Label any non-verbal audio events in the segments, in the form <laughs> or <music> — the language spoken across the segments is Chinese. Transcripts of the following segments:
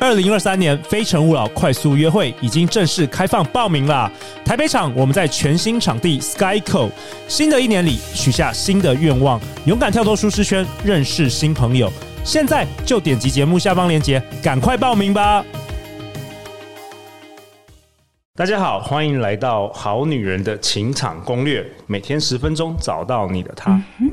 二零二三年非诚勿扰快速约会已经正式开放报名啦。台北场我们在全新场地 Skyco。新的一年里许下新的愿望，勇敢跳脱舒适圈，认识新朋友。现在就点击节目下方链接，赶快报名吧！大家好，欢迎来到《好女人的情场攻略》，每天十分钟，找到你的他。嗯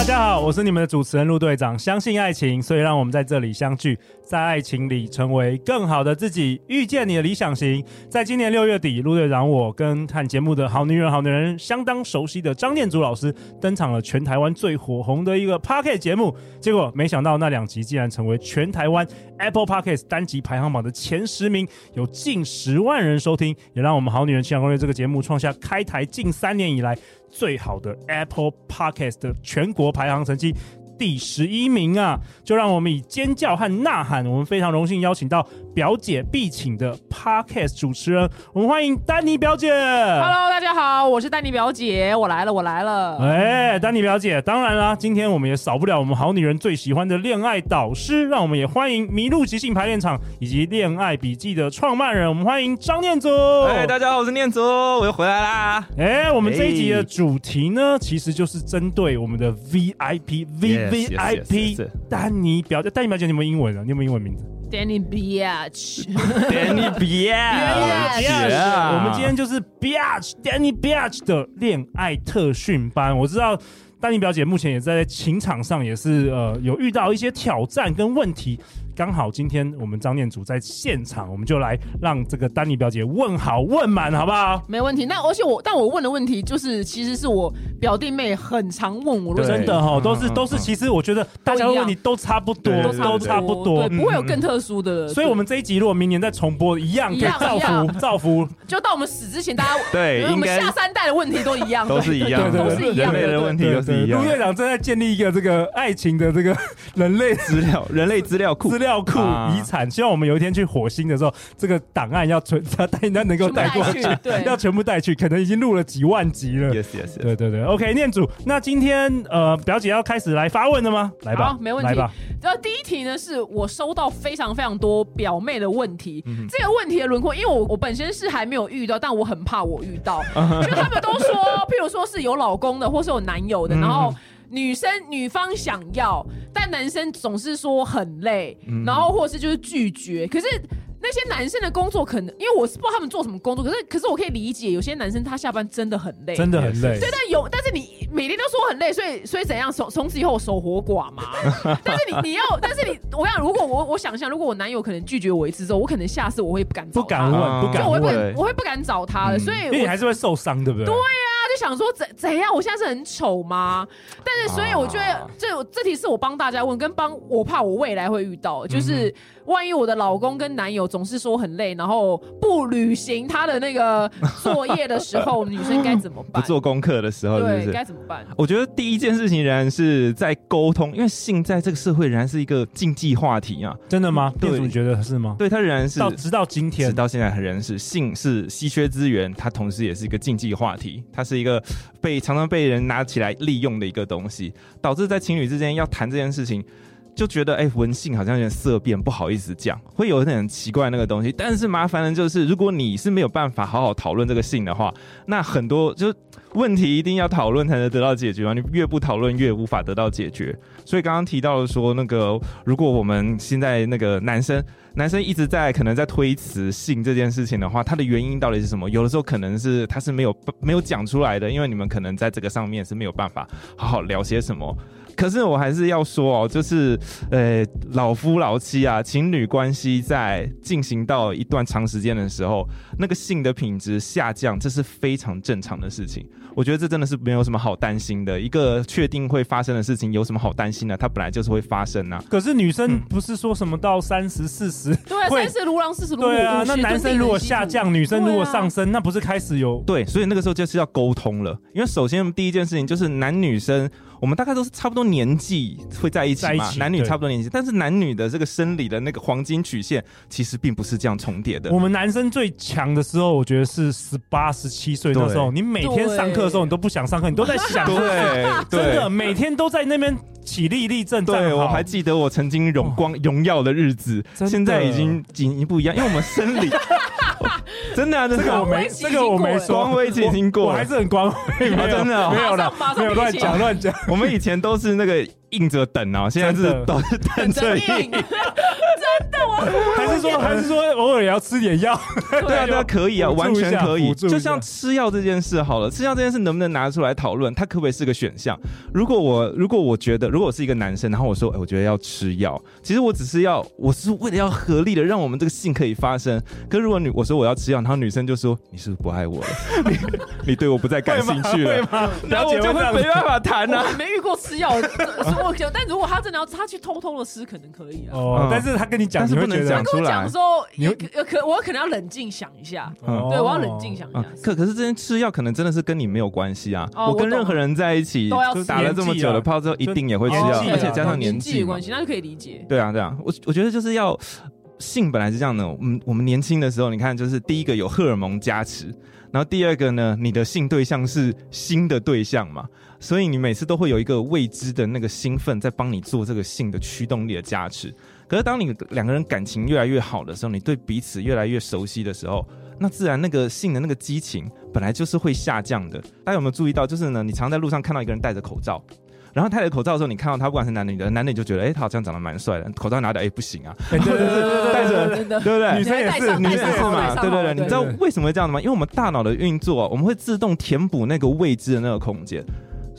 大家好，我是你们的主持人陆队长。相信爱情，所以让我们在这里相聚，在爱情里成为更好的自己，遇见你的理想型。在今年六月底，陆队长我跟看节目的好女人、好女人相当熟悉的张念祖老师登场了全台湾最火红的一个 Podcast 节目。结果没想到那两集竟然成为全台湾 Apple Podcast 单集排行榜的前十名，有近十万人收听，也让我们好女人情场攻略这个节目创下开台近三年以来。最好的 Apple Podcast 的全国排行成绩。第十一名啊！就让我们以尖叫和呐喊，我们非常荣幸邀请到表姐必请的 Podcast 主持人，我们欢迎丹尼表姐。Hello，大家好，我是丹尼表姐，我来了，我来了。哎，丹尼表姐，当然啦，今天我们也少不了我们好女人最喜欢的恋爱导师，让我们也欢迎迷路即兴排练场以及恋爱笔记的创办人，我们欢迎张念祖。哎，大家好，我是念祖，我又回来啦。哎，我们这一集的主题呢，其实就是针对我们的 VIP V。VIP 丹尼表姐，丹尼表姐，你有没有英文啊？你有没有英文名字？Danny Biatch，Danny Biatch，<laughs> 我们今天就是 Biatch，Danny Biatch 的恋爱特训班。我知道丹尼表姐目前也在情场上，也是呃有遇到一些挑战跟问题。刚好今天我们张念祖在现场，我们就来让这个丹妮表姐问好问满，好不好？没问题。那而且我，但我问的问题就是，其实是我表弟妹很常问我的，真的哈，都是都是。其实我觉得大家的问题都差不多，都差不多，不会有更特殊的。所以，我们这一集如果明年再重播，一样可以造福造福。就到我们死之前，大家 <laughs> 对，我们下三代的问题都一样，都是一样，都是一样，人类的问题都是一样。陆院长正在建立一个这个爱情的这个人类资料、人类资料库、资料库遗产。希望我们有一天去火星的时候，这个档案要存，他带他能够带过去，对，要全部带去，可能已经录了几万集了。Yes, yes, yes. 对对对，OK，念祖，那今天呃，表姐要开始来发问了吗？来吧，没问题。来吧。然后第一题呢，是我收到非常非常多表妹的问题。嗯、这个问题的轮廓，因为我我本身是还没有遇到，但我很怕我遇到，<laughs> 因为他们都说，譬如说是有老公的，或是有男友的，然后。女生女方想要，但男生总是说很累，嗯、然后或是就是拒绝。可是那些男生的工作可能，因为我是不知道他们做什么工作，可是可是我可以理解，有些男生他下班真的很累，真的很累。对，但有，但是你每天都说很累，所以所以怎样？从从此以后我守活寡嘛。<laughs> 但是你你要，但是你我想，如果我我想象，如果我男友可能拒绝我一次之后，我可能下次我会不敢找他，不敢问，不敢问，我会不我会不敢找他的，嗯、所以你还是会受伤，对不对？对呀、啊。就想说怎怎样？我现在是很丑吗？但是所以我觉得这这题是我帮大家问，跟帮我怕我未来会遇到，就是万一我的老公跟男友总是说很累，然后不履行他的那个作业的时候，女生该怎么办？<laughs> 不做功课的时候，对，该怎么办？我觉得第一件事情仍然是在沟通，因为性在这个社会仍然是一个禁忌话题啊。真的吗？对，你觉得是吗？对，它仍然是到直到今天，直到现在仍然是性是稀缺资源，它同时也是一个禁忌话题，它是。一个被常常被人拿起来利用的一个东西，导致在情侣之间要谈这件事情，就觉得哎，文性好像有点色变，不好意思讲，会有点奇怪那个东西。但是麻烦的就是，如果你是没有办法好好讨论这个性的话，那很多就问题一定要讨论才能得到解决嘛。你越不讨论，越无法得到解决。所以刚刚提到了说，那个如果我们现在那个男生。男生一直在可能在推辞性这件事情的话，他的原因到底是什么？有的时候可能是他是没有没有讲出来的，因为你们可能在这个上面是没有办法好好聊些什么。可是我还是要说哦，就是呃，老夫老妻啊，情侣关系在进行到一段长时间的时候，那个性的品质下降，这是非常正常的事情。我觉得这真的是没有什么好担心的，一个确定会发生的事情，有什么好担心的？它本来就是会发生啊。可是女生不是说什么到三十四十，对，三十如狼，四十如虎。对啊，那男生如果下降，女生如果上升，啊、那不是开始有对？所以那个时候就是要沟通了，因为首先第一件事情就是男女生。我们大概都是差不多年纪会在一起嘛，起男女差不多年纪，但是男女的这个生理的那个黄金曲线其实并不是这样重叠的。我们男生最强的时候，我觉得是十八、十七岁那时候，你每天上课的时候，你都不想上课，你都在想，对，<laughs> 真的每天都在那边起立立正。对，我还记得我曾经荣光荣耀的日子，现在已经仅一不一样，因为我们生理。<laughs> 真的啊，这个我没，这个我没说，光辉期已经过，我还是很光辉，真的没有了，没有乱讲乱讲。我们以前都是那个硬着等啊，现在是都是 <laughs> 等着硬。<laughs> 真的，我说 <laughs> 还是说偶尔也要吃点药？对啊，<laughs> 那可以啊，完全可以。就像吃药这件事好了，吃药这件事能不能拿出来讨论？它可不可以是个选项？如果我如果我觉得，如果我是一个男生，然后我说，哎，我觉得要吃药，其实我只是要，我是为了要合理的让我们这个性可以发生。可是如果女我说我要吃药，然后女生就说，你是不是不爱我了？你你对我不再感兴趣了？<laughs> 然后我就会没办法谈啊。没遇过吃药，我但如果他真的要他去偷偷的吃，可能可以啊。哦，但是他跟你讲，但是不能讲出来。讲的时候，有可我可能要冷静想一下，对，我要冷静想一下。可可是这些吃药可能真的是跟你没有关系啊。我跟任何人在一起，打了这么久的炮之后，一定也会吃药，而且加上年纪关系，那就可以理解。对啊，对啊，我我觉得就是要性本来是这样的。嗯，我们年轻的时候，你看，就是第一个有荷尔蒙加持，然后第二个呢，你的性对象是新的对象嘛。所以你每次都会有一个未知的那个兴奋，在帮你做这个性的驱动力的加持。可是当你两个人感情越来越好的时候，你对彼此越来越熟悉的时候，那自然那个性的那个激情本来就是会下降的。大家有没有注意到？就是呢，你常在路上看到一个人戴着口罩，然后戴着口罩的时候，你看到他不管是男的女的，男的你就觉得，哎，他好像长得蛮帅的。口罩拿掉，哎，不行啊，对对对对，戴着，对不对？女生也是，女生也是嘛，对对对。你知道为什么会这样的吗？因为我们大脑的运作，我们会自动填补那个未知的那个空间。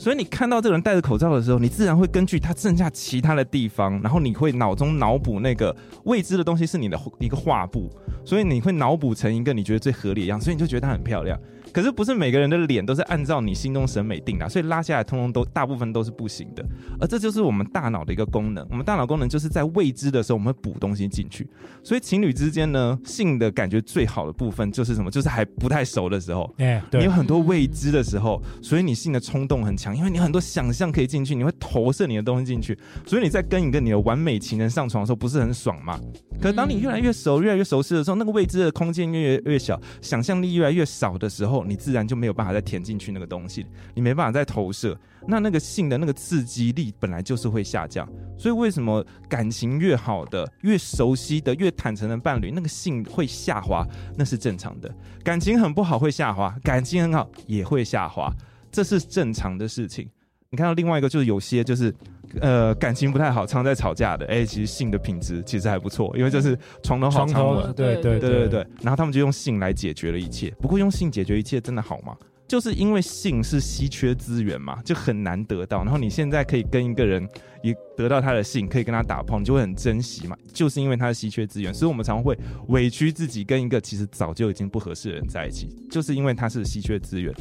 所以你看到这个人戴着口罩的时候，你自然会根据他剩下其他的地方，然后你会脑中脑补那个未知的东西是你的一个画布，所以你会脑补成一个你觉得最合理的样子，所以你就觉得她很漂亮。可是不是每个人的脸都是按照你心中审美定的，所以拉下来通通都大部分都是不行的。而这就是我们大脑的一个功能，我们大脑功能就是在未知的时候我们会补东西进去。所以情侣之间呢，性的感觉最好的部分就是什么？就是还不太熟的时候，你有很多未知的时候，所以你性的冲动很强，因为你很多想象可以进去，你会投射你的东西进去，所以你在跟一个你的完美情人上床的时候不是很爽吗？可是当你越来越熟、越来越熟悉的时候，那个未知的空间越来越小，想象力越来越少的时候。你自然就没有办法再填进去那个东西，你没办法再投射，那那个性的那个刺激力本来就是会下降。所以为什么感情越好的、越熟悉的、越坦诚的伴侣，那个性会下滑，那是正常的。感情很不好会下滑，感情很好也会下滑，这是正常的事情。你看到另外一个就是有些就是，呃，感情不太好，常在吵架的，哎、欸，其实性的品质其实还不错，因为就是床头好，床头对对对对对，然后他们就用性来解决了一切。不过用性解决一切真的好吗？就是因为性是稀缺资源嘛，就很难得到。然后你现在可以跟一个人也得到他的性，可以跟他打炮，你就会很珍惜嘛。就是因为他是稀缺资源，所以我们常会委屈自己跟一个其实早就已经不合适的人在一起，就是因为他是稀缺资源，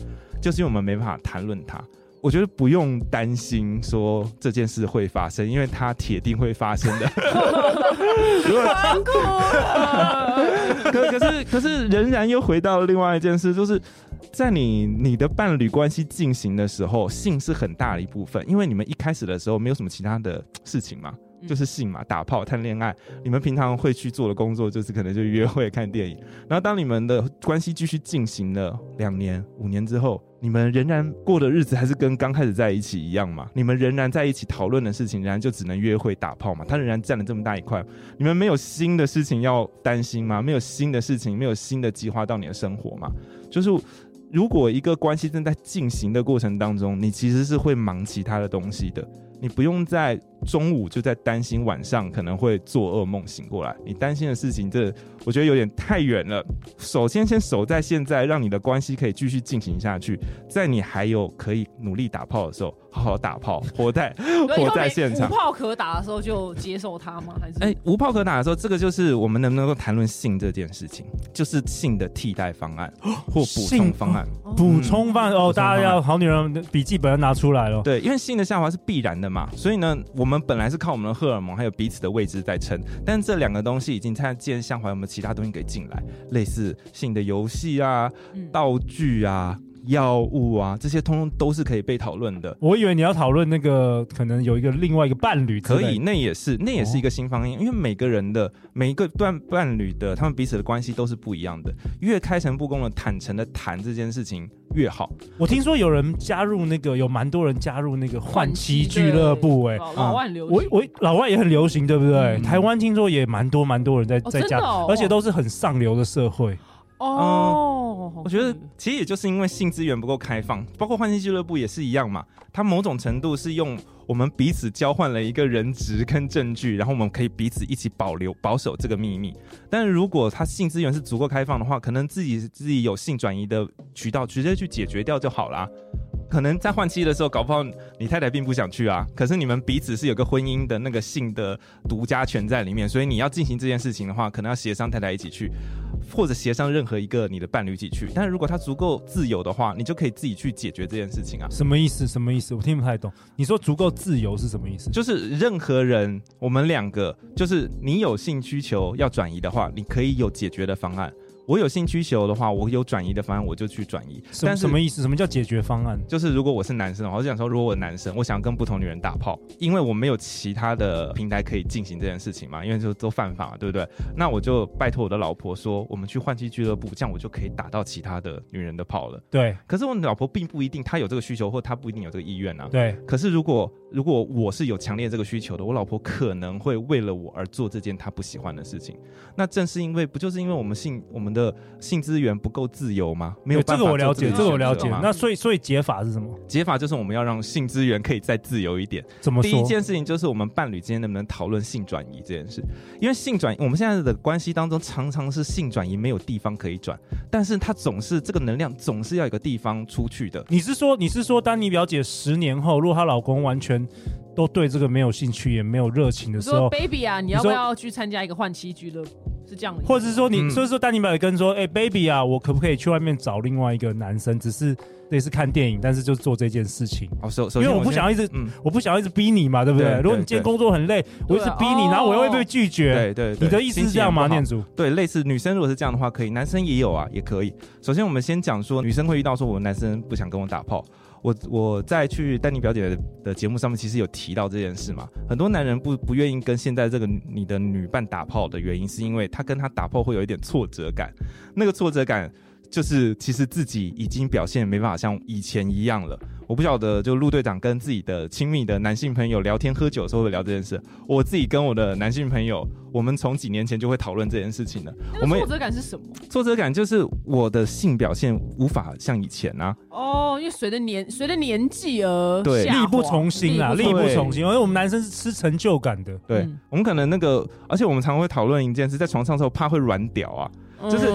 就是因为我们没办法谈论他。我觉得不用担心说这件事会发生，因为它铁定会发生的。<laughs> 难过。可 <laughs> 可是可是仍然又回到另外一件事，就是在你你的伴侣关系进行的时候，性是很大的一部分，因为你们一开始的时候没有什么其他的事情嘛。就是性嘛，打炮、谈恋爱，你们平常会去做的工作就是可能就约会、看电影。然后当你们的关系继续进行了两年、五年之后，你们仍然过的日子还是跟刚开始在一起一样嘛？你们仍然在一起讨论的事情，仍然就只能约会、打炮嘛？他仍然占了这么大一块，你们没有新的事情要担心吗？没有新的事情，没有新的计划到你的生活吗？就是如果一个关系正在进行的过程当中，你其实是会忙其他的东西的。你不用在中午就在担心晚上可能会做噩梦醒过来。你担心的事情，这我觉得有点太远了。首先，先守在现在，让你的关系可以继续进行下去，在你还有可以努力打炮的时候，好好打炮，活在 <laughs> 活在现场。无炮可打的时候就接受它吗？还是？哎、欸，无炮可打的时候，这个就是我们能不能够谈论性这件事情，就是性的替代方案或补充方案。补充方案哦，大家要好女人笔记本要拿出来了。对，因为性的下滑是必然的嘛，所以呢，我们本来是靠我们的荷尔蒙还有彼此的位置在撑，但这两个东西已经在既然下滑，有没有其他东西给进来？类似性的游戏啊、道具啊。药物啊，这些通通都是可以被讨论的。我以为你要讨论那个可能有一个另外一个伴侣，可以，那也是，那也是一个新方案。哦、因为每个人的每一个段伴侣的，他们彼此的关系都是不一样的。越开诚布公的、坦诚的谈这件事情越好。我听说有人加入那个，有蛮多人加入那个换妻俱乐部、欸，哎，老外流行，我我老外也很流行，对不对？嗯、台湾听说也蛮多蛮多人在、哦、在加，哦、而且都是很上流的社会。哦，我觉得其实也就是因为性资源不够开放，包括换性俱乐部也是一样嘛。它某种程度是用我们彼此交换了一个人质跟证据，然后我们可以彼此一起保留保守这个秘密。但是如果它性资源是足够开放的话，可能自己自己有性转移的渠道，直接去解决掉就好了。可能在换妻的时候，搞不好你太太并不想去啊。可是你们彼此是有个婚姻的那个性的独家权在里面，所以你要进行这件事情的话，可能要协商太太一起去。或者协商任何一个你的伴侣一起去，但是如果他足够自由的话，你就可以自己去解决这件事情啊。什么意思？什么意思？我听不太懂。你说足够自由是什么意思？就是任何人，我们两个，就是你有性需求要转移的话，你可以有解决的方案。我有性需求的话，我有转移的方案，我就去转移。但是什么意思？什么叫解决方案？就是如果我是男生，我就想说，如果我是男生，我想跟不同女人打炮，因为我没有其他的平台可以进行这件事情嘛，因为就都犯法，对不对？那我就拜托我的老婆说，我们去换妻俱乐部，这样我就可以打到其他的女人的炮了。对。可是我老婆并不一定她有这个需求，或她不一定有这个意愿啊。对。可是如果如果我是有强烈这个需求的，我老婆可能会为了我而做这件她不喜欢的事情。那正是因为不就是因为我们性我们的性资源不够自由吗？没有办法，这个我了解，这个我了解。那所以所以解法是什么？解法就是我们要让性资源可以再自由一点。怎么说？第一件事情就是我们伴侣之间能不能讨论性转移这件事？因为性转移，我们现在的关系当中常常是性转移没有地方可以转，但是它总是这个能量总是要有个地方出去的。你是说你是说丹妮表姐十年后，如果她老公完全都对这个没有兴趣，也没有热情的时候，baby 啊，你要不要去参加一个换妻俱乐部？是这样的，或者是说你，所以说丹尼表也跟说，哎，baby 啊，我可不可以去外面找另外一个男生？只是类似看电影，但是就做这件事情。哦，首先，因为我不想要一直，我不想要一直逼你嘛，对不对？如果你今天工作很累，我一直逼你，然后我又会被拒绝。对对，你的意思是这样吗？念祖？对，类似女生如果是这样的话，可以，男生也有啊，也可以。首先，我们先讲说，女生会遇到说，我男生不想跟我打炮。我我在去丹尼表姐的节目上面，其实有提到这件事嘛。很多男人不不愿意跟现在这个你的女伴打炮的原因，是因为他跟她打炮会有一点挫折感，那个挫折感。就是其实自己已经表现没办法像以前一样了。我不晓得，就陆队长跟自己的亲密的男性朋友聊天喝酒的时候会聊这件事。我自己跟我的男性朋友，我们从几年前就会讨论这件事情了。那个挫折感是什么？挫折感就是我的性表现无法像以前啊。哦，因为随着年随着年纪而对力不从心啊，力不从心。因为我们男生是吃成就感的。对，嗯、我们可能那个，而且我们常会讨论一件事，在床上的时候怕会软屌啊。就是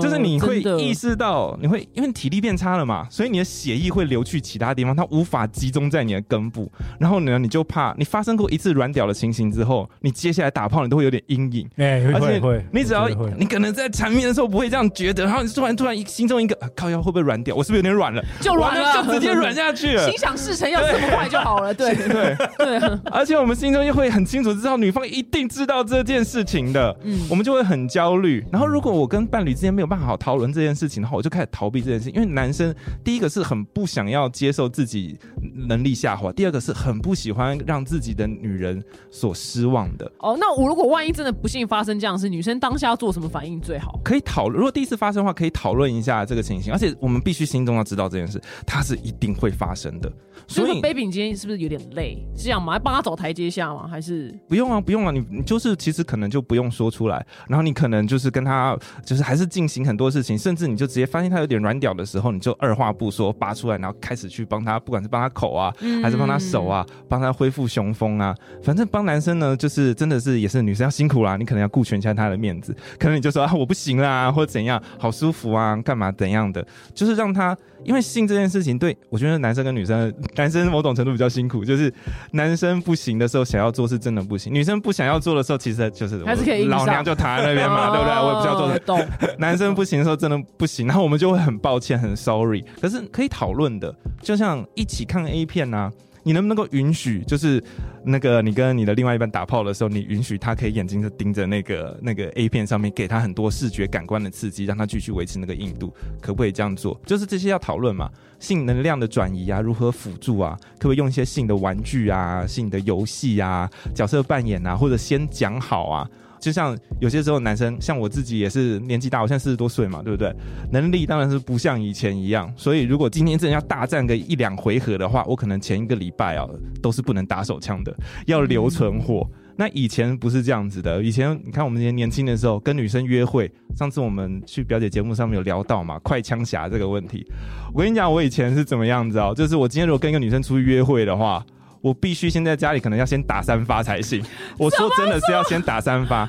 就是你会意识到，你会因为体力变差了嘛，所以你的血液会流去其他地方，它无法集中在你的根部。然后呢，你就怕你发生过一次软屌的情形之后，你接下来打炮你都会有点阴影。哎，而且。你只要你可能在缠绵的时候不会这样觉得，然后你突然突然心中一个靠腰会不会软屌？我是不是有点软了？就软了，就直接软下去了。心想事成要这么快就好了，对 <laughs> 对对。而且我们心中又会很清楚知道女方一定知道这件事情的，嗯，我们就会很焦虑。然后如果我跟伴侣之间没有办法。好讨论这件事情然后，我就开始逃避这件事情。因为男生第一个是很不想要接受自己能力下滑，第二个是很不喜欢让自己的女人所失望的。哦，那我如果万一真的不幸发生这样的事，女生当下要做什么反应最好？可以讨论，如果第一次发生的话，可以讨论一下这个情形。而且我们必须心中要知道这件事，它是一定会发生的。所以，baby，你今天是不是有点累？是这样吗？还帮他找台阶下吗？还是不用啊，不用啊，你你就是其实可能就不用说出来，然后你可能就是跟他就是还是进行很多事情，甚至你就直接发现他有点软屌的时候，你就二话不说拔出来，然后开始去帮他，不管是帮他口啊，还是帮他手啊，帮他恢复雄风啊。反正帮男生呢，就是真的是也是女生要辛苦啦，你可能要顾全一下他的面子，可能你就说啊我不行啦，或者怎样，好舒服啊，干嘛怎样的，就是让他。因为性这件事情，对我觉得男生跟女生，男生某种程度比较辛苦，就是男生不行的时候想要做是真的不行，女生不想要做的时候，其实就是还是可以。老娘就躺在那边嘛，<laughs> 对不对？我也不知道做。懂。<laughs> 男生不行的时候真的不行，然后我们就会很抱歉，很 sorry。可是可以讨论的，就像一起看 A 片呐、啊。你能不能够允许，就是那个你跟你的另外一半打炮的时候，你允许他可以眼睛就盯着那个那个 A 片上面，给他很多视觉感官的刺激，让他继续维持那个硬度，可不可以这样做？就是这些要讨论嘛，性能量的转移啊，如何辅助啊，可不可以用一些性的玩具啊，性的游戏啊，角色扮演啊，或者先讲好啊？就像有些时候男生，像我自己也是年纪大，我现在四十多岁嘛，对不对？能力当然是不像以前一样，所以如果今天真的要大战个一两回合的话，我可能前一个礼拜啊都是不能打手枪的，要留存货。那以前不是这样子的，以前你看我们年年轻的时候跟女生约会，上次我们去表姐节目上面有聊到嘛，快枪侠这个问题。我跟你讲，我以前是怎么样子哦，就是我今天如果跟一个女生出去约会的话。我必须先在家里，可能要先打三发才行。我说真的是要先打三发，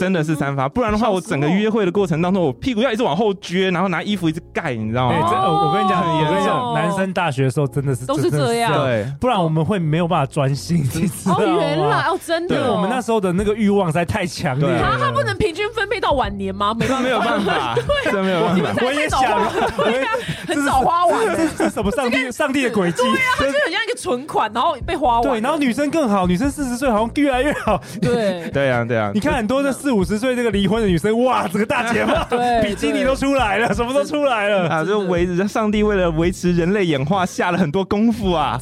真的是三发，不然的话，我整个约会的过程当中，我屁股要一直往后撅，然后拿衣服一直盖，你知道吗？欸、我跟你讲，我跟你讲，男生大学的时候真的是都是这样，对，不然我们会没有办法专心。哦，原来哦，真的，对，我们那时候的那个欲望实在太强烈了。他他不能平均分配到晚年吗？<laughs> 没办法，没有办法，<laughs> 对，真没有办法。我也想，对呀，很早花完，这是什么上帝上帝的轨迹？对呀，他就很像一个存款，然后被花完。对，然后女生更好，女生四十岁好像越来越好。对，<laughs> 对啊，对啊。你看很多这四五十岁这个离婚的女生，哇，这个大姐 <laughs> 嘛，对，<laughs> 比基尼都出来了，什么都出来了啊！就维上帝为了维持人类演化下了很多功夫啊。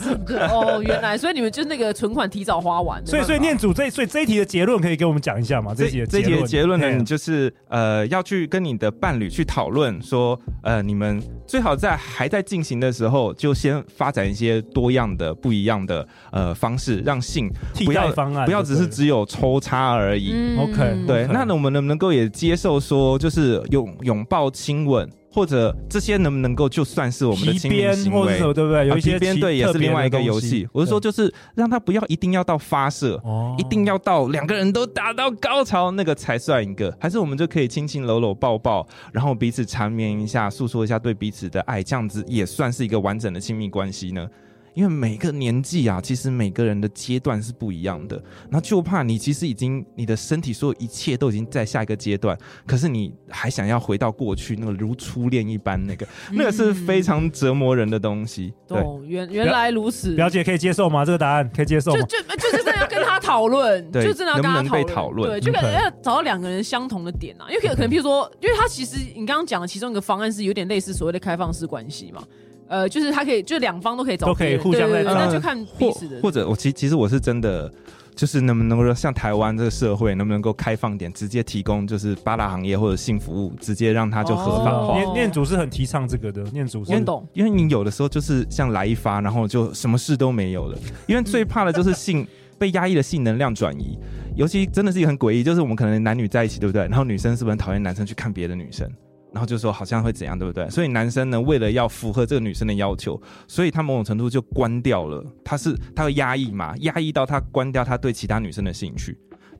哦，<laughs> 原来，所以你们就是那个存款提早花完。所以，所以念祖这，所以这一题的结论可以给我们讲一下吗？这一题的这一题的结论呢，你就是呃要去跟你的伴侣去讨论说，呃，你们最好在还在进行的时候，就先发展一些多样的、不一样的呃方式，让性。不要方案，不要只是只有抽插而已。嗯、OK，对。那我们能不能够也接受说，就是拥拥抱、亲吻，或者这些能不能够就算是我们的亲密行为，对不对？有一些边对也是另外一个游戏。我是说，就是让他不要一定要到发射，一定要到两个人都达到高潮那个才算一个，还是我们就可以亲亲搂搂抱抱，然后彼此缠绵一下，诉说一下对彼此的爱，这样子也算是一个完整的亲密关系呢？因为每个年纪啊，其实每个人的阶段是不一样的。那就怕你其实已经你的身体所有一切都已经在下一个阶段，可是你还想要回到过去那个如初恋一般那个，那个是非常折磨人的东西。对，原原来如此。表姐可以接受吗？这个答案可以接受吗？就就就真的要跟他讨论，就真的要跟他讨论。对，就可能要找到两个人相同的点啊。因为可能，譬如说，因为他其实你刚刚讲的其中一个方案是有点类似所谓的开放式关系嘛。呃，就是他可以，就两方都可以找，都可以互相在，那就看彼此的。或者我其其实我是真的，就是能不能够像台湾这个社会，能不能够开放点，直接提供就是八大行业或者性服务，直接让他就合法化。念念祖是很提倡这个的，念祖是。念懂，因为你有的时候就是像来一发，然后就什么事都没有了。因为最怕的就是性被压抑的性能量转移，尤其真的是一个很诡异，就是我们可能男女在一起，对不对？然后女生是不是很讨厌男生去看别的女生？然后就说好像会怎样，对不对？所以男生呢，为了要符合这个女生的要求，所以他某种程度就关掉了。他是他会压抑嘛？压抑到他关掉他对其他女生的兴趣。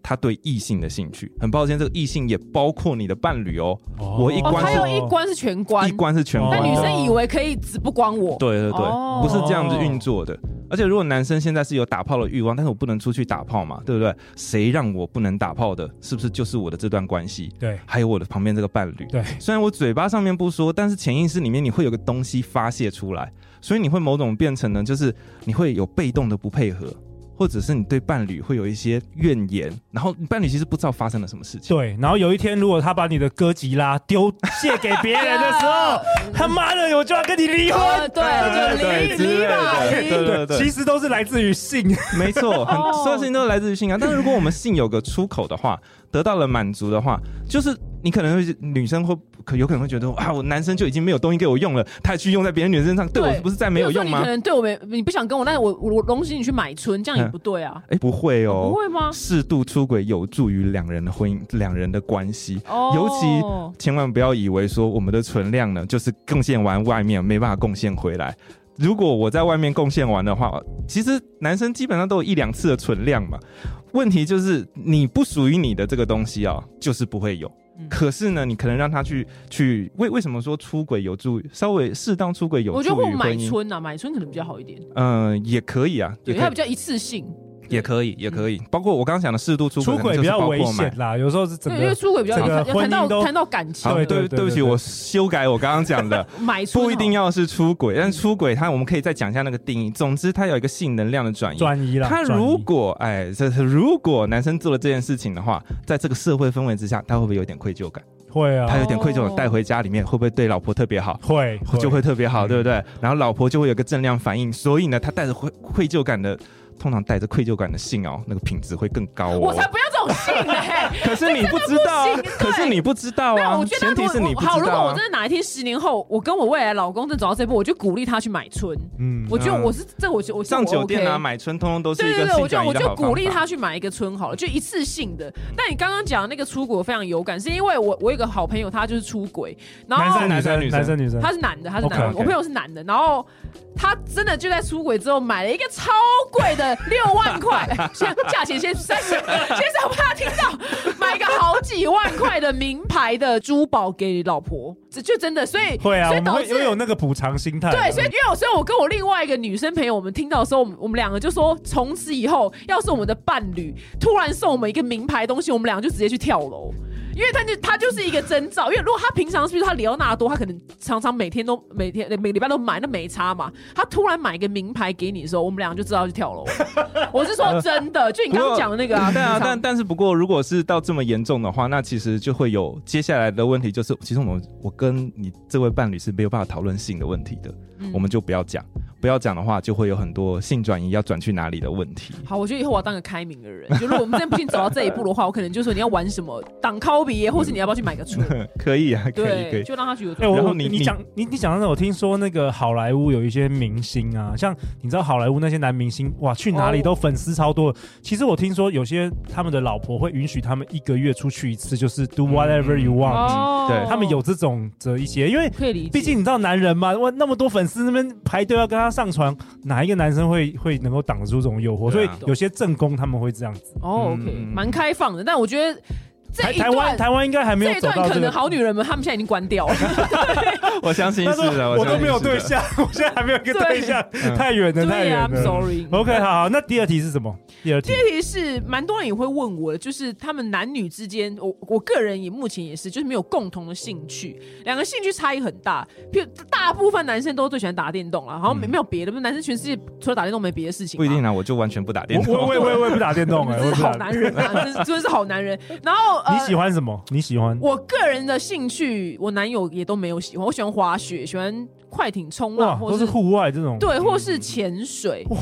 他对异性的兴趣，很抱歉，这个异性也包括你的伴侣哦。哦我一关是，他有一关是全关，一关是全关。但女生以为可以只不关我。对对对，哦、不是这样子运作的。而且如果男生现在是有打炮的欲望，但是我不能出去打炮嘛，对不对？谁让我不能打炮的？是不是就是我的这段关系？对，还有我的旁边这个伴侣。对，虽然我嘴巴上面不说，但是潜意识里面你会有个东西发泄出来，所以你会某种变成呢，就是你会有被动的不配合。或者是你对伴侣会有一些怨言，然后伴侣其实不知道发生了什么事情。对，然后有一天如果他把你的哥吉拉丢借给别人的时候，<laughs> 他妈的，我就要跟你离婚。对，离离吧，对对对，其实都是来自于性，没错，很所有事情都是来自于性啊。但是如果我们性有个出口的话，得到了满足的话，就是。你可能会女生会可有可能会觉得啊，我男生就已经没有东西给我用了，他还去用在别人女生身上，对我不是再没有用吗？你可能对我没，你不想跟我，但是我我容许你去买春，这样也不对啊。哎，不会哦，不会吗？适度出轨有助于两人的婚姻，两人的关系。哦，尤其千万不要以为说我们的存量呢，就是贡献完外面没办法贡献回来。如果我在外面贡献完的话，其实男生基本上都有一两次的存量嘛。问题就是你不属于你的这个东西啊，就是不会有。可是呢，你可能让他去去为为什么说出轨有助于稍微适当出轨有助于？我觉得或买春啊，买春可能比较好一点。嗯、呃，也可以啊，对，它比较一次性。也可以，也可以，包括我刚刚讲的适度出轨，出轨比较危险啦。有时候是整个，因为出轨比较谈到谈到感情。对对对不起，我修改我刚刚讲的，<laughs> 买不一定要是出轨，但出轨它我们可以再讲一下那个定义。总之，它有一个性能量的转移。转移了。他如果哎，这是如果男生做了这件事情的话，在这个社会氛围之下，他会不会有点愧疚感？会啊。他有点愧疚带回家里面，会不会对老婆特别好？会，就会特别好，对不对？然后老婆就会有个正量反应，所以呢，他带着愧愧疚感的。通常带着愧疚感的信哦，那个品质会更高哦。我才不要 <laughs> 可是你不知道，可是你不知道啊。前提是你不知道。好，如果我真的哪一天十年后，我跟我未来老公正走到这步，我就鼓励他去买春。嗯，我觉得我是这，我我上酒店啊买春，通通都是一个性转移的好方法。我就鼓励他去买一个春好了，就一次性的。但你刚刚讲的那个出轨非常有感，是因为我我有个好朋友，他就是出轨，然后男生女生男生女生，他是男的，他是男的，我朋友是男的，然后他真的就在出轨之后买了一个超贵的六万块。块，先价钱先三十，先生怕他听到，买一个好几万块的名牌的珠宝给老婆，这就真的，所以会啊，所以导致我们会有那个补偿心态。对，所以因为有时候我跟我另外一个女生朋友，我们听到的时候，我们我们两个就说，从此以后，要是我们的伴侣突然送我们一个名牌东西，我们两个就直接去跳楼。因为他就他就是一个征兆，因为如果他平常是比如他里奥纳多，他可能常常每天都每天每礼拜都买，那没差嘛。他突然买一个名牌给你的时候，我们俩就知道去跳楼。<laughs> 我是说真的，就你刚刚讲的那个啊，对啊，但但是不过，如果是到这么严重的话，那其实就会有接下来的问题，就是其实我们我跟你这位伴侣是没有办法讨论性的问题的，嗯、我们就不要讲。不要讲的话，就会有很多性转移要转去哪里的问题。好，我觉得以后我要当个开明的人。<laughs> 就如果我们真的不幸走到这一步的话，我可能就说你要玩什么挡靠别，或是你要不要去买个车？<laughs> 可以啊，可以，可以，就让他觉得。哎，然后你你讲你你讲到那，我听说那个好莱坞有一些明星啊，像你知道好莱坞那些男明星，哇，去哪里都粉丝超多。其实我听说有些他们的老婆会允许他们一个月出去一次，就是 do whatever you want。对，他们有这种的一些，因为毕竟你知道男人嘛，哇，那么多粉丝那边排队要跟他上床。哪一个男生会会能够挡得住这种诱惑？所以有些正宫他们会这样子。哦，OK，蛮开放的。但我觉得这一台湾台湾应该还没有这一段，可能好女人们他们现在已经关掉了。<laughs> <laughs> 我相信是的，我都没有对象，<laughs> 我现在还没有一个对象，太远了，太远了。Sorry。OK，好，好，那第二题是什么？第二题，第二题是蛮多人也会问我的，就是他们男女之间，我我个人也目前也是，就是没有共同的兴趣，两个兴趣差异很大。譬如大部分男生都最喜欢打电动了，好像没没有别的，男生全世界除了打电动没别的事情。不一定啊，我就完全不打电动。我我我我也不打电动，真是好男人啊，这真的是好男人。然后你喜欢什么？你喜欢？我个人的兴趣，我男友也都没有喜欢。我喜欢滑雪，喜欢快艇冲浪，或是户外这种，对，或是潜水。哇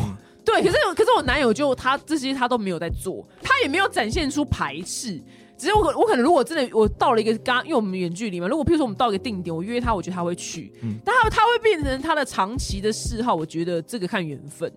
对，可是可是我男友就他这些他都没有在做，他也没有展现出排斥。只是我可我可能如果真的我到了一个刚，因为我们远距离嘛，如果譬如说我们到一个定点，我约他，我觉得他会去，嗯、但他他会变成他的长期的嗜好。我觉得这个看缘分。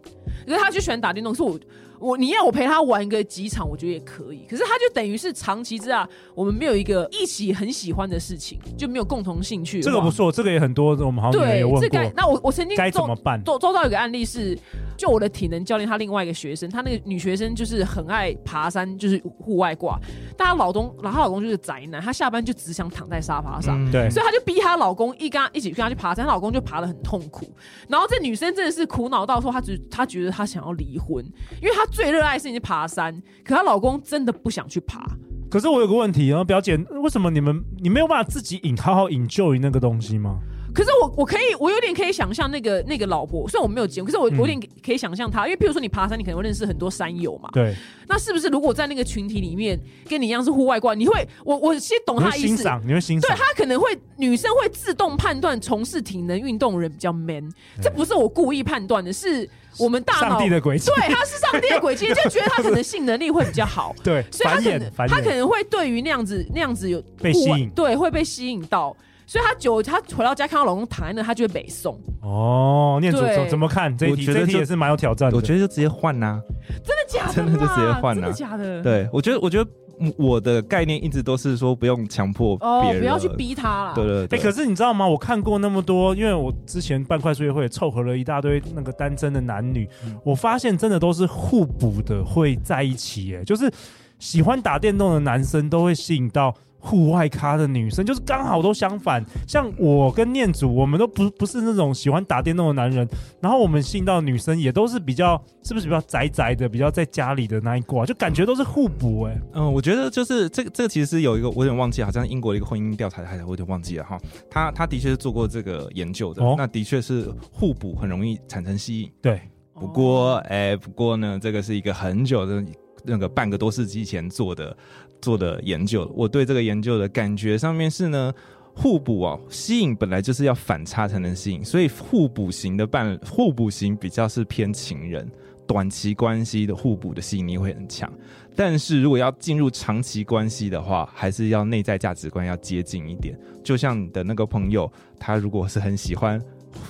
可是他就喜欢打电动，是我我你要我陪他玩个几场，我觉得也可以。可是他就等于是长期之下，我们没有一个一起很喜欢的事情，就没有共同兴趣。这个不错，这个也很多，我们好像没有问过。对，这个那我我曾经该怎么办？周周遭有个案例是。就我的体能教练，他另外一个学生，他那个女学生就是很爱爬山，就是户外挂。但她老公，然后她老公就是宅男，她下班就只想躺在沙发上。嗯、对，所以她就逼她老公一跟她一起跟她去爬山，她老公就爬得很痛苦。然后这女生真的是苦恼到说，她觉她觉得她想要离婚，因为她最热爱的事情是爬山，可她老公真的不想去爬。可是我有个问题然后，表姐，为什么你们你没有办法自己引好好引救于那个东西吗？可是我我可以我有点可以想象那个那个老伯，虽然我没有结婚，可是我我有点可以想象他，因为譬如说你爬山，你可能会认识很多山友嘛。对。那是不是如果在那个群体里面跟你一样是户外挂，你会我我先懂他意思。欣赏，你会欣赏。对，他可能会女生会自动判断从事体能运动的人比较 man，这不是我故意判断的，是我们大脑的轨迹。对，他是上帝的轨迹，就觉得他可能性能力会比较好。<laughs> 对，所以他可能他可能会对于那样子那样子有被吸引，对，会被吸引到。所以她久，她回到家看到老公躺在那，她就会北宋。哦，念祖怎怎么看这一题？这题也是蛮有挑战的。我觉得就直接换呐，真的假的？真的就直接换呐，真的假的？对，我觉得，我觉得我的概念一直都是说不用强迫哦别，人，不要去逼他啦。对对对。哎、可是你知道吗？我看过那么多，因为我之前办快速约会，凑合了一大堆那个单身的男女，嗯我发现真的都是互补的，会在一起。哎，就是喜欢打电动的男生都会吸引到户外咖的女生，就是刚好都相反。像我跟念祖，我们都不不是那种喜欢打电动的男人，然后我们吸引到的女生也都是比较，是不是比较宅宅的，比较在家里的那一挂，就感觉都是互补。哎，嗯，我觉得就是这个这个其实是有一个，我有点忘记，好像英国的一个婚姻调查，还我有点忘记了哈。他他的确是做过这个研究的，哦那的确是互补很容易产生吸引。对，不过，哎、不过呢，这个是一个很久的那个半个多世纪前做的做的研究。我对这个研究的感觉上面是呢，互补哦，吸引本来就是要反差才能吸引，所以互补型的伴，互补型比较是偏情人，短期关系的互补的吸引力会很强。但是如果要进入长期关系的话，还是要内在价值观要接近一点。就像你的那个朋友，他如果是很喜欢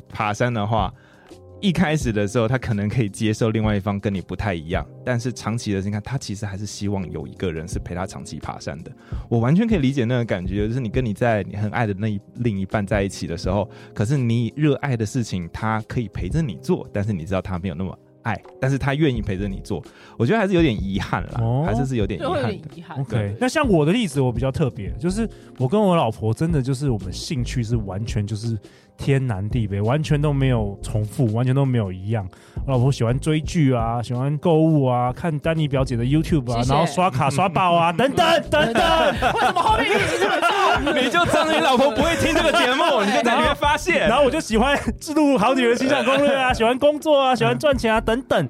爬山的话。一开始的时候，他可能可以接受另外一方跟你不太一样，但是长期的，你看他其实还是希望有一个人是陪他长期爬山的。我完全可以理解那个感觉，就是你跟你在你很爱的那一另一半在一起的时候，可是你热爱的事情，他可以陪着你做，但是你知道他没有那么爱，但是他愿意陪着你做，我觉得还是有点遗憾啦，哦、还是是有点遗憾的。遗憾。OK，那像我的例子，我比较特别，就是我跟我老婆真的就是我们兴趣是完全就是天南地北，完全都没有重复，完全都没有一样。我老婆喜欢追剧啊，喜欢购物啊，看丹尼表姐的 YouTube 啊，谢谢然后刷卡 <laughs> 刷爆啊，等 <laughs> 等等等。<laughs> 为什么后面一直这么重？你就仗着你老婆不会听这个节目，你就在里面发现。然后我就喜欢制度好女人形象攻略啊，喜欢工作啊，喜欢赚钱啊，等等。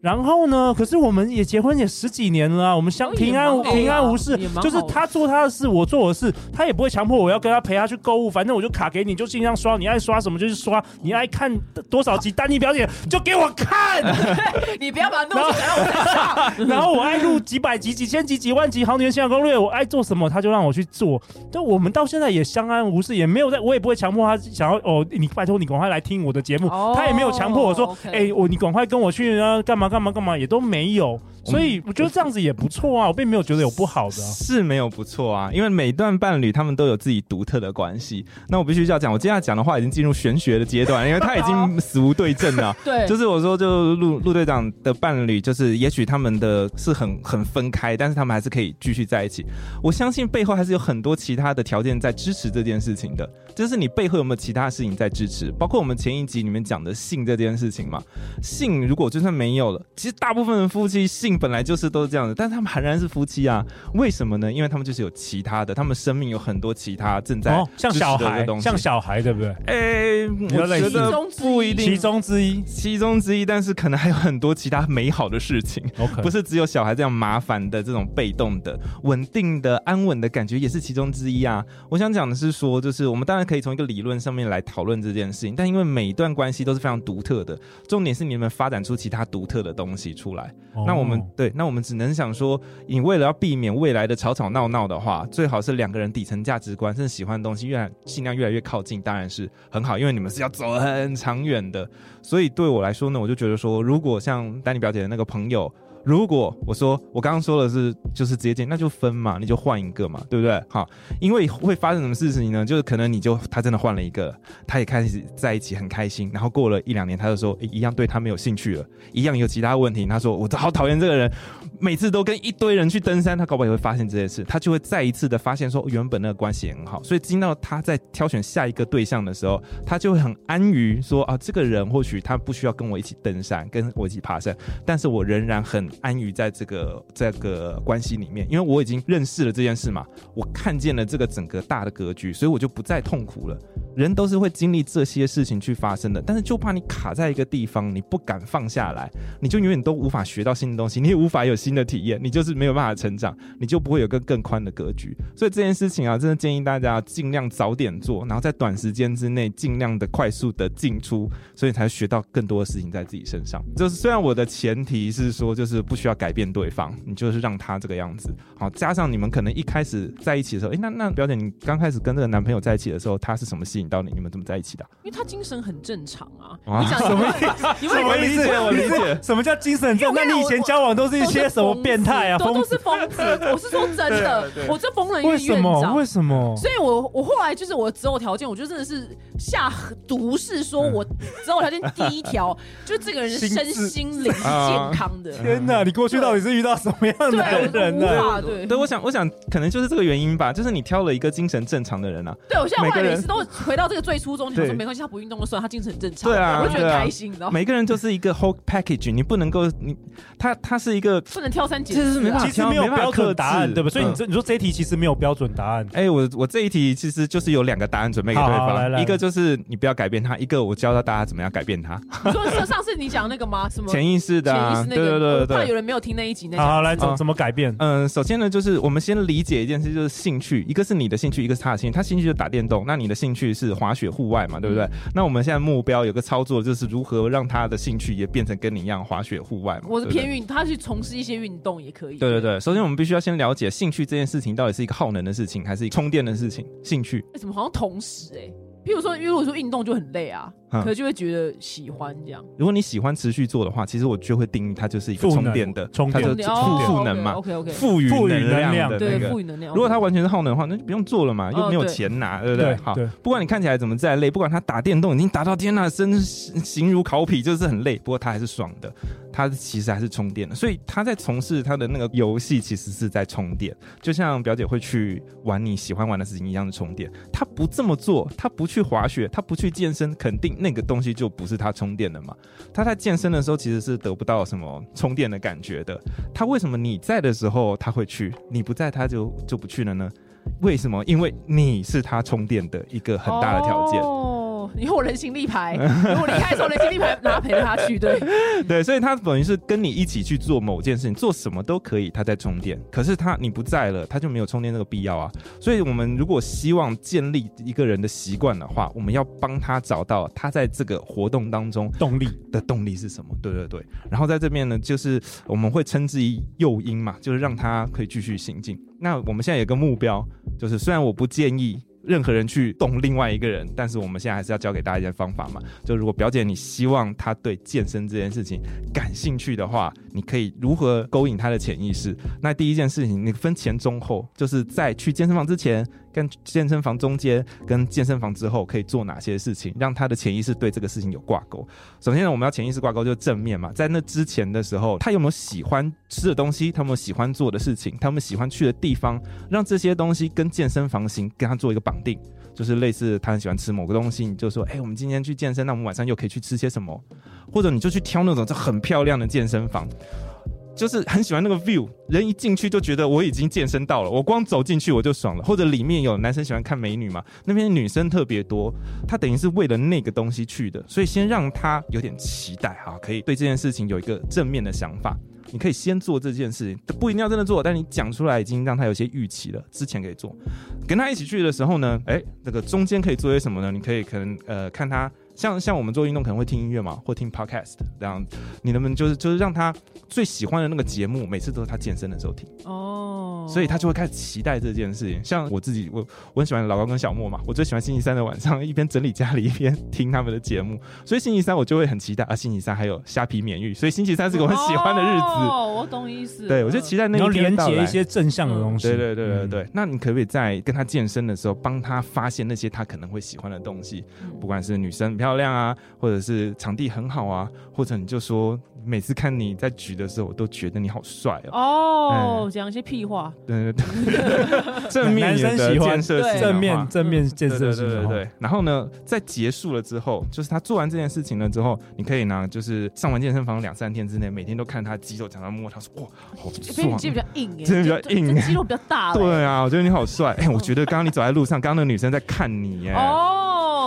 然后呢？可是我们也结婚也十几年了啊，我们相平安平安无事就是他做他的事，我做我的事，他也不会强迫我要跟他陪他去购物，反正我就卡给你，就尽量刷，你爱刷什么就去刷，<laughs> 你爱看多少集丹妮表姐就给我看，<laughs> 你不要把怒气转到我身上。然后我爱录几百集、几千集、几万集《好女人形象攻略》，我爱做什么他就让我去做。但我们到现在也相安无事，也没有在，我也不会强迫他想要哦，你拜托你赶快来听我的节目，哦他也没有强迫我说哎，我你赶快跟我去啊，干嘛干嘛干嘛，也都没有。所以我觉得这样子也不错啊，我并没有觉得有不好的啊。是没有不错啊，因为每段伴侣他们都有自己独特的关系。那我必须要讲，我接下来讲的话已经进入玄学的阶段，因为他已经死无对证了。<laughs> 对，就是我说，就陆陆队长的伴侣，就是也许他们的是很很分开，但是他们还是可以继续在一起。我相信背后还是有很多其他的条件在支持这件事情的。就是你背后有没有其他事情在支持？包括我们前一集里面讲的性这件事情嘛。性如果就算没有了，其实大部分的夫妻性本来就是都是这样的，但是他们仍然是夫妻啊。为什么呢？因为他们就是有其他的，他们生命有很多其他正在哦，像小孩，像小孩，对不对？哎、欸，我觉得不一定，其中之一，其中之一，但是可能还有很多其他美好的事情。OK，不是只有小孩这样麻烦的这种被动的、稳定的、安稳的感觉，也是其中之一啊。我想讲的是说，就是我们当然可以从一个理论上面来讨论这件事情，但因为每一段关系都是非常独特的，重点是你们发展出其他独特的东西出来。哦、那我们对，那我们只能想说，你为了要避免未来的吵吵闹闹的话，最好是两个人底层价值观甚至喜欢的东西越来尽量越来越靠近，当然是很好，因为你们是要走很长远的。所以对我来说呢，我就觉得说，如果像丹尼表姐的那个朋友。如果我说我刚刚说的是就是直接见，那就分嘛，你就换一个嘛，对不对？好，因为会发生什么事情呢？就是可能你就他真的换了一个，他也开始在一起很开心，然后过了一两年，他就说一样对他没有兴趣了，一样有其他问题。他说我好讨厌这个人，每次都跟一堆人去登山，他搞不好也会发现这件事，他就会再一次的发现说原本那个关系很好，所以经到他在挑选下一个对象的时候，他就会很安于说啊，这个人或许他不需要跟我一起登山，跟我一起爬山，但是我仍然很。安于在这个这个关系里面，因为我已经认识了这件事嘛，我看见了这个整个大的格局，所以我就不再痛苦了。人都是会经历这些事情去发生的，但是就怕你卡在一个地方，你不敢放下来，你就永远都无法学到新的东西，你也无法有新的体验，你就是没有办法成长，你就不会有个更宽的格局。所以这件事情啊，真的建议大家尽量早点做，然后在短时间之内尽量的快速的进出，所以才学到更多的事情在自己身上。就是虽然我的前提是说，就是不需要改变对方，你就是让他这个样子。好，加上你们可能一开始在一起的时候，诶，那那表姐，你刚开始跟这个男朋友在一起的时候，他是什么性？引到你？你们怎么在一起的？因为他精神很正常啊。啊你讲什么你为什么意思？我理解什么叫精神正？那你以前交往都是一些什么变态啊？都都是疯子。我是说真的，我这疯人院为什么？为什么？所以我我后来就是我择偶条件，我觉得真的是下毒誓，说我择偶条件第一条 <laughs> 就这个人身心灵是健康的。天哪，你过去到底是遇到什么样的人呢？对，对，我想，我想可能就是这个原因吧，就是你挑了一个精神正常的人啊。对，我现在后来每次都回到这个最初衷，就说没关系，他不运动就算，他精神正常。对啊，我觉得开心，你知道吗？每个人就是一个 whole package，你不能够你他他是一个不能挑三拣四，其实没办法，其实没有标准答案，对吧？所以你这你说这一题其实没有标准答案。哎，我我这一题其实就是有两个答案准备给对方，一个就是你不要改变他，一个我教到大家怎么样改变他。你 <laughs> 说说上次你讲那个吗？什么潜意识的？潜意识那个，对对对对。怕有人没有听那一集，那好来怎怎么改变？嗯，首先呢，就是我们先理解一件事，就是兴趣，一个是你的兴趣，一个是他的兴趣。他兴趣就打电动，那你的兴趣是滑雪户外嘛，对不对？那我们现在目标有个操作，就是如何让他的兴趣也变成跟你一样滑雪户外嘛。我是偏运，他去从事一些运动也可以。对对对，首先我们必须要先了解兴趣这件事情到底是一个耗能的事情，还是一个充电的事情？兴趣？为什么好像同时哎、欸？譬如说，如果说运动就很累啊。可就会觉得喜欢这样。如果你喜欢持续做的话，其实我就会定义它就是一个充电的，充电的负负能嘛，OK OK，赋予能量的对，赋予能量。如果它完全是耗能的话，那就不用做了嘛，又没有钱拿，对不对？好，不管你看起来怎么再累，不管他打电动已经打到天呐，身形如烤皮，就是很累，不过他还是爽的，他其实还是充电的。所以他在从事他的那个游戏，其实是在充电，就像表姐会去玩你喜欢玩的事情一样的充电。他不这么做，他不去滑雪，他不去健身，肯定那个东西就。不是他充电的嘛？他在健身的时候其实是得不到什么充电的感觉的。他为什么你在的时候他会去，你不在他就就不去了呢？为什么？因为你是他充电的一个很大的条件。以后我人形立牌，如果离开的时候人形立牌 <laughs> 拿陪着他去，对 <laughs> 对，所以他等于是跟你一起去做某件事情，做什么都可以，他在充电。可是他你不在了，他就没有充电这个必要啊。所以我们如果希望建立一个人的习惯的话，我们要帮他找到他在这个活动当中动力的动力是什么？对对对。然后在这边呢，就是我们会称之为诱因嘛，就是让他可以继续行进。那我们现在有个目标，就是虽然我不建议。任何人去动另外一个人，但是我们现在还是要教给大家一些方法嘛。就如果表姐你希望他对健身这件事情感兴趣的话，你可以如何勾引他的潜意识？那第一件事情，你分前中后，就是在去健身房之前。跟健身房中间，跟健身房之后可以做哪些事情，让他的潜意识对这个事情有挂钩？首先呢，我们要潜意识挂钩，就是正面嘛。在那之前的时候，他有没有喜欢吃的东西？他有没有喜欢做的事情？他们喜欢去的地方？让这些东西跟健身房型跟他做一个绑定，就是类似他很喜欢吃某个东西，你就说，哎、我们今天去健身，那我们晚上又可以去吃些什么？或者你就去挑那种就很漂亮的健身房。就是很喜欢那个 view，人一进去就觉得我已经健身到了，我光走进去我就爽了。或者里面有男生喜欢看美女嘛，那边女生特别多，他等于是为了那个东西去的，所以先让他有点期待哈，可以对这件事情有一个正面的想法。你可以先做这件事情，不一定要真的做，但你讲出来已经让他有些预期了，之前可以做。跟他一起去的时候呢，哎，那个中间可以做些什么呢？你可以可能呃看他。像像我们做运动可能会听音乐嘛，或听 podcast 这样，你能不能就是就是让他最喜欢的那个节目，每次都是他健身的时候听哦，所以他就会开始期待这件事情。像我自己，我我很喜欢老高跟小莫嘛，我最喜欢星期三的晚上一边整理家里一边听他们的节目，所以星期三我就会很期待啊。星期三还有虾皮免疫，所以星期三是个我很喜欢的日子。哦，我懂意思。对，我就期待那个连接一些正向的东西。对对对对对。那你可不可以在跟他健身的时候，帮他发现那些他可能会喜欢的东西？不管是女生很漂亮啊。或者是场地很好啊，或者你就说每次看你在举的时候，我都觉得你好帅哦。哦，讲一些屁话。对对对，<laughs> 正面男生喜欢正面正面建设性。对对对。然后呢，在结束了之后，就是他做完这件事情了之后，你可以呢，就是上完健身房两三天之内，每天都看他肌肉，常常摸他说哇，好壮，肌肉比较硬哎，真的比较硬，肌肉比较大。对啊，我觉得你好帅。哎，我觉得刚刚你走在路上，刚刚那个女生在看你耶。哦，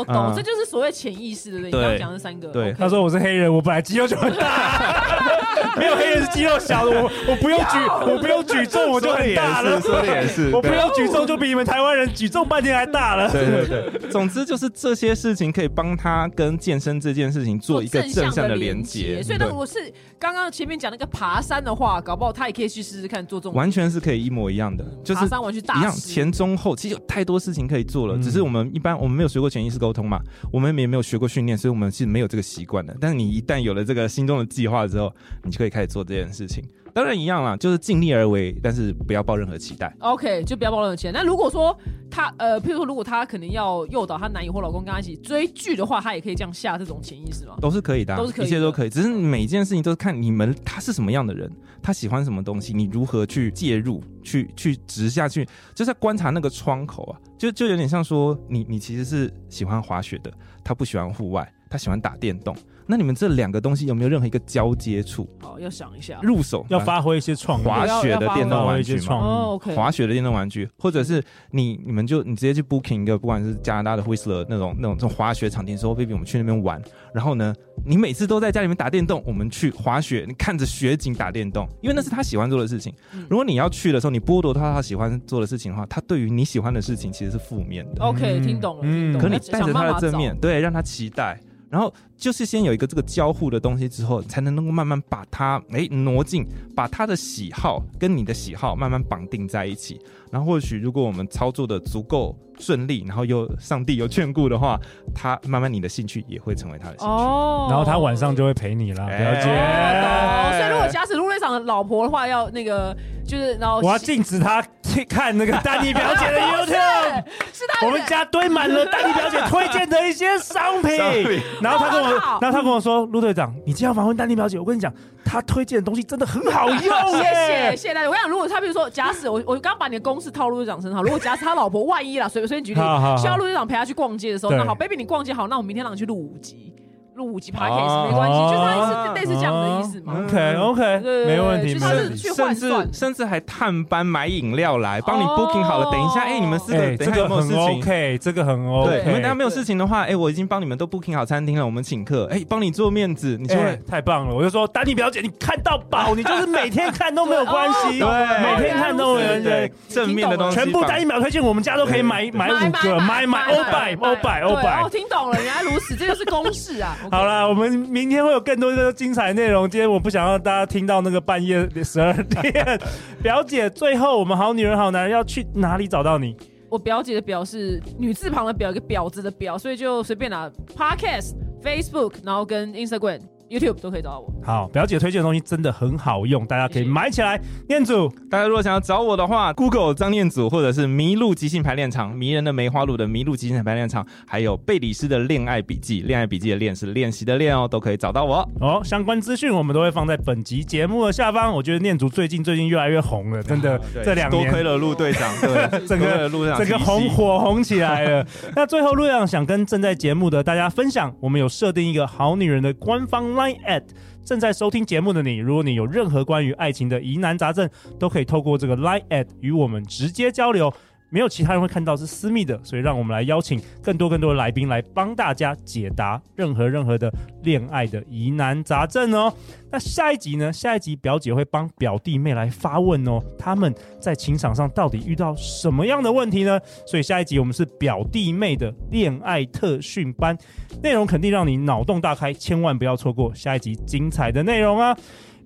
懂，这就是所谓潜意识的。对。讲的三个，对，他说我是黑人，我本来肌肉就很大，<laughs> 没有黑人是肌肉小的，我我不用举，<laughs> 我不用举重，我就很大了。说的也是，<laughs> 我不用举重就比你们台湾人举重半天还大了。对对对，总之就是这些事情可以帮他跟健身这件事情做一个正向的连接。所以，呢，我是刚刚前面讲那个爬山的话，搞不好他也可以去试试看做这种，完全是可以一模一样的，就是爬山完去大一样前中后，其实有太多事情可以做了，只是我们一般我们没有学过潜意识沟沟通嘛，我们也没有学过训练，所以我们是没有这个习惯的。但是你一旦有了这个心中的计划之后，你就可以开始做这件事情。当然一样啦，就是尽力而为，但是不要抱任何期待。OK，就不要抱任何期待。那如果说她呃，譬如说，如果她可能要诱导她男友或老公跟她一起追剧的话，她也可以这样下这种潜意识吗？都是可以的，啊，都是可以，一切都可以。只是每件事情都是看你们他是什么样的人，他喜欢什么东西，你如何去介入，去去直下去，就是观察那个窗口啊，就就有点像说，你你其实是喜欢滑雪的，他不喜欢户外，他喜欢打电动。那你们这两个东西有没有任何一个交接处？哦，要想一下，入手要发挥一些创意，滑雪的电动玩具嘛，哦，OK，滑雪的电动玩具，或者是你你们就你直接去 booking 一个，不管是加拿大的 Whistler 那种那种这种滑雪场地，说 baby 我们去那边玩，然后呢，你每次都在家里面打电动，我们去滑雪，你看着雪景打电动，因为那是他喜欢做的事情。如果你要去的时候，你剥夺他他喜欢做的事情的话，他对于你喜欢的事情其实是负面的。OK，听懂了，听懂了。可你带着他的正面，对，让他期待。然后就是先有一个这个交互的东西之后，才能能够慢慢把它诶挪进，把他的喜好跟你的喜好慢慢绑定在一起。然后或许如果我们操作的足够顺利，然后又上帝有眷顾的话，他慢慢你的兴趣也会成为他的兴趣。哦，然后他晚上就会陪你了，了解。哦，所以如果假使陆队长的老婆的话，要那个就是然后我要禁止他去看那个丹妮表姐的 <laughs> YouTube，是他。我们家堆满了丹妮表姐推荐的一些商品。然后他跟我，然后他跟我说，陆队长，你这样访问丹妮表姐，我跟你讲。他推荐的东西真的很好用，谢谢谢谢大家。我想，如果他比如说，假使我我刚把你的公式套路队长身上，如果假设他老婆万一啦，随随便举例，需要陆队长陪他去逛街的时候，那好，baby 你逛街好，那我明天让你去录五集。录五集 podcast 没关系，就他意思类似这样的意思嘛。OK OK，没问题，没问题。甚至甚至还探班买饮料来帮你 booking 好了。等一下，哎，你们四个等一下有没有事情？OK，这个很 OK。对，你们等下没有事情的话，哎，我已经帮你们都 booking 好餐厅了，我们请客，哎，帮你做面子。你说太棒了，我就说丹妮表姐，你看到饱，<laughs> 你就是每天看都没有关系，<laughs> 对，每天看都没有对正面的东西，全部丹妮表推荐，我们家都可以买买五个，买买欧百欧百欧百。哦，听懂了，原来如此，这就是公式啊。<laughs> 好了，我们。明天会有更多的精彩内容。今天我不想让大家听到那个半夜十二点。<laughs> 表姐，最后我们好女人好男人要去哪里找到你？我表姐的表是女字旁的表，一个婊子的婊，所以就随便拿 Podcast、Facebook，然后跟 Instagram。YouTube 都可以找到我。好，表姐推荐的东西真的很好用，大家可以买起来。念祖，大家如果想要找我的话，Google 张念祖，或者是麋鹿即兴排练场，迷人的梅花鹿的麋鹿即兴排练场，还有贝里斯的恋爱笔记，恋爱笔记的恋是练习的练哦，都可以找到我。哦，相关资讯我们都会放在本集节目的下方。我觉得念祖最近最近越来越红了，真的，啊、这两年多亏了陆队长，<laughs> 对，整个陆队长整个红火红起来了。<laughs> 那最后陆队长想跟正在节目的大家分享，我们有设定一个好女人的官方 Line at。正在收听节目的你，如果你有任何关于爱情的疑难杂症，都可以透过这个 Line at 与我们直接交流。没有其他人会看到是私密的，所以让我们来邀请更多更多的来宾来帮大家解答任何任何的恋爱的疑难杂症哦。那下一集呢？下一集表姐会帮表弟妹来发问哦，他们在情场上到底遇到什么样的问题呢？所以下一集我们是表弟妹的恋爱特训班，内容肯定让你脑洞大开，千万不要错过下一集精彩的内容啊！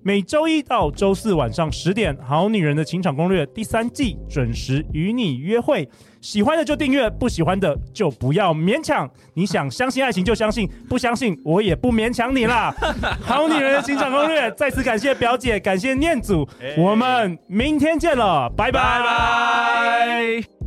每周一到周四晚上十点，《好女人的情场攻略》第三季准时与你约会。喜欢的就订阅，不喜欢的就不要勉强。你想相信爱情就相信，<laughs> 不相信我也不勉强你啦。<laughs>《好女人的情场攻略》再次感谢表姐，感谢念祖，我们明天见了，拜拜拜。